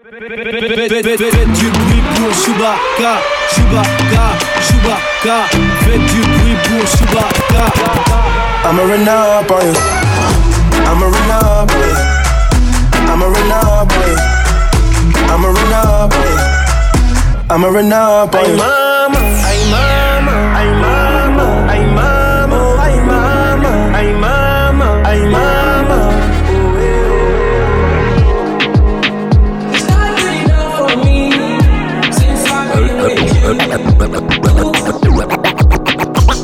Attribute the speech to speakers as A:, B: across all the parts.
A: Faites du bruit pour Chewbacca, Chewbacca, Chewbacca. Faites du bruit pour Chewbacca.
B: I'ma run up on you. I'ma run up on you. I'ma run up on you. I'ma run up on you.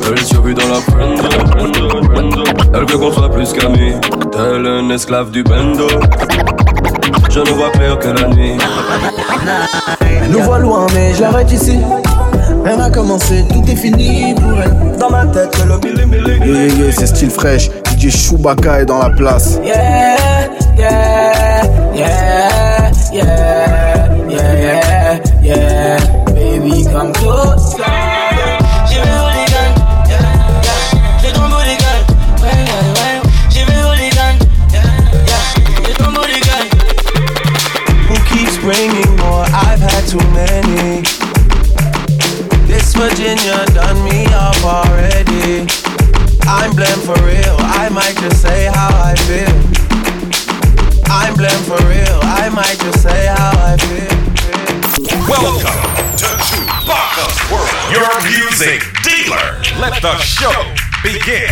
C: Elle survit dans la friend Elle veut qu'on soit plus qu'amis. Tel un esclave du bendo. Je ne vois clair que la nuit.
D: Nous voit loin mais je l'arrête ici. Rien n'a commencé, tout est fini pour elle.
B: Dans ma tête, le mille mille
E: Yo yo yo, c'est style fraîche. DJ Chewbacca est dans la place.
D: Yeah, yeah, yeah, yeah,
F: hooligan, yeah, yeah. Hooligan, yeah, yeah.
B: Who keeps bringing more? I've had too many. This Virginia done me up already.
G: Your music dealer. Let the show begin.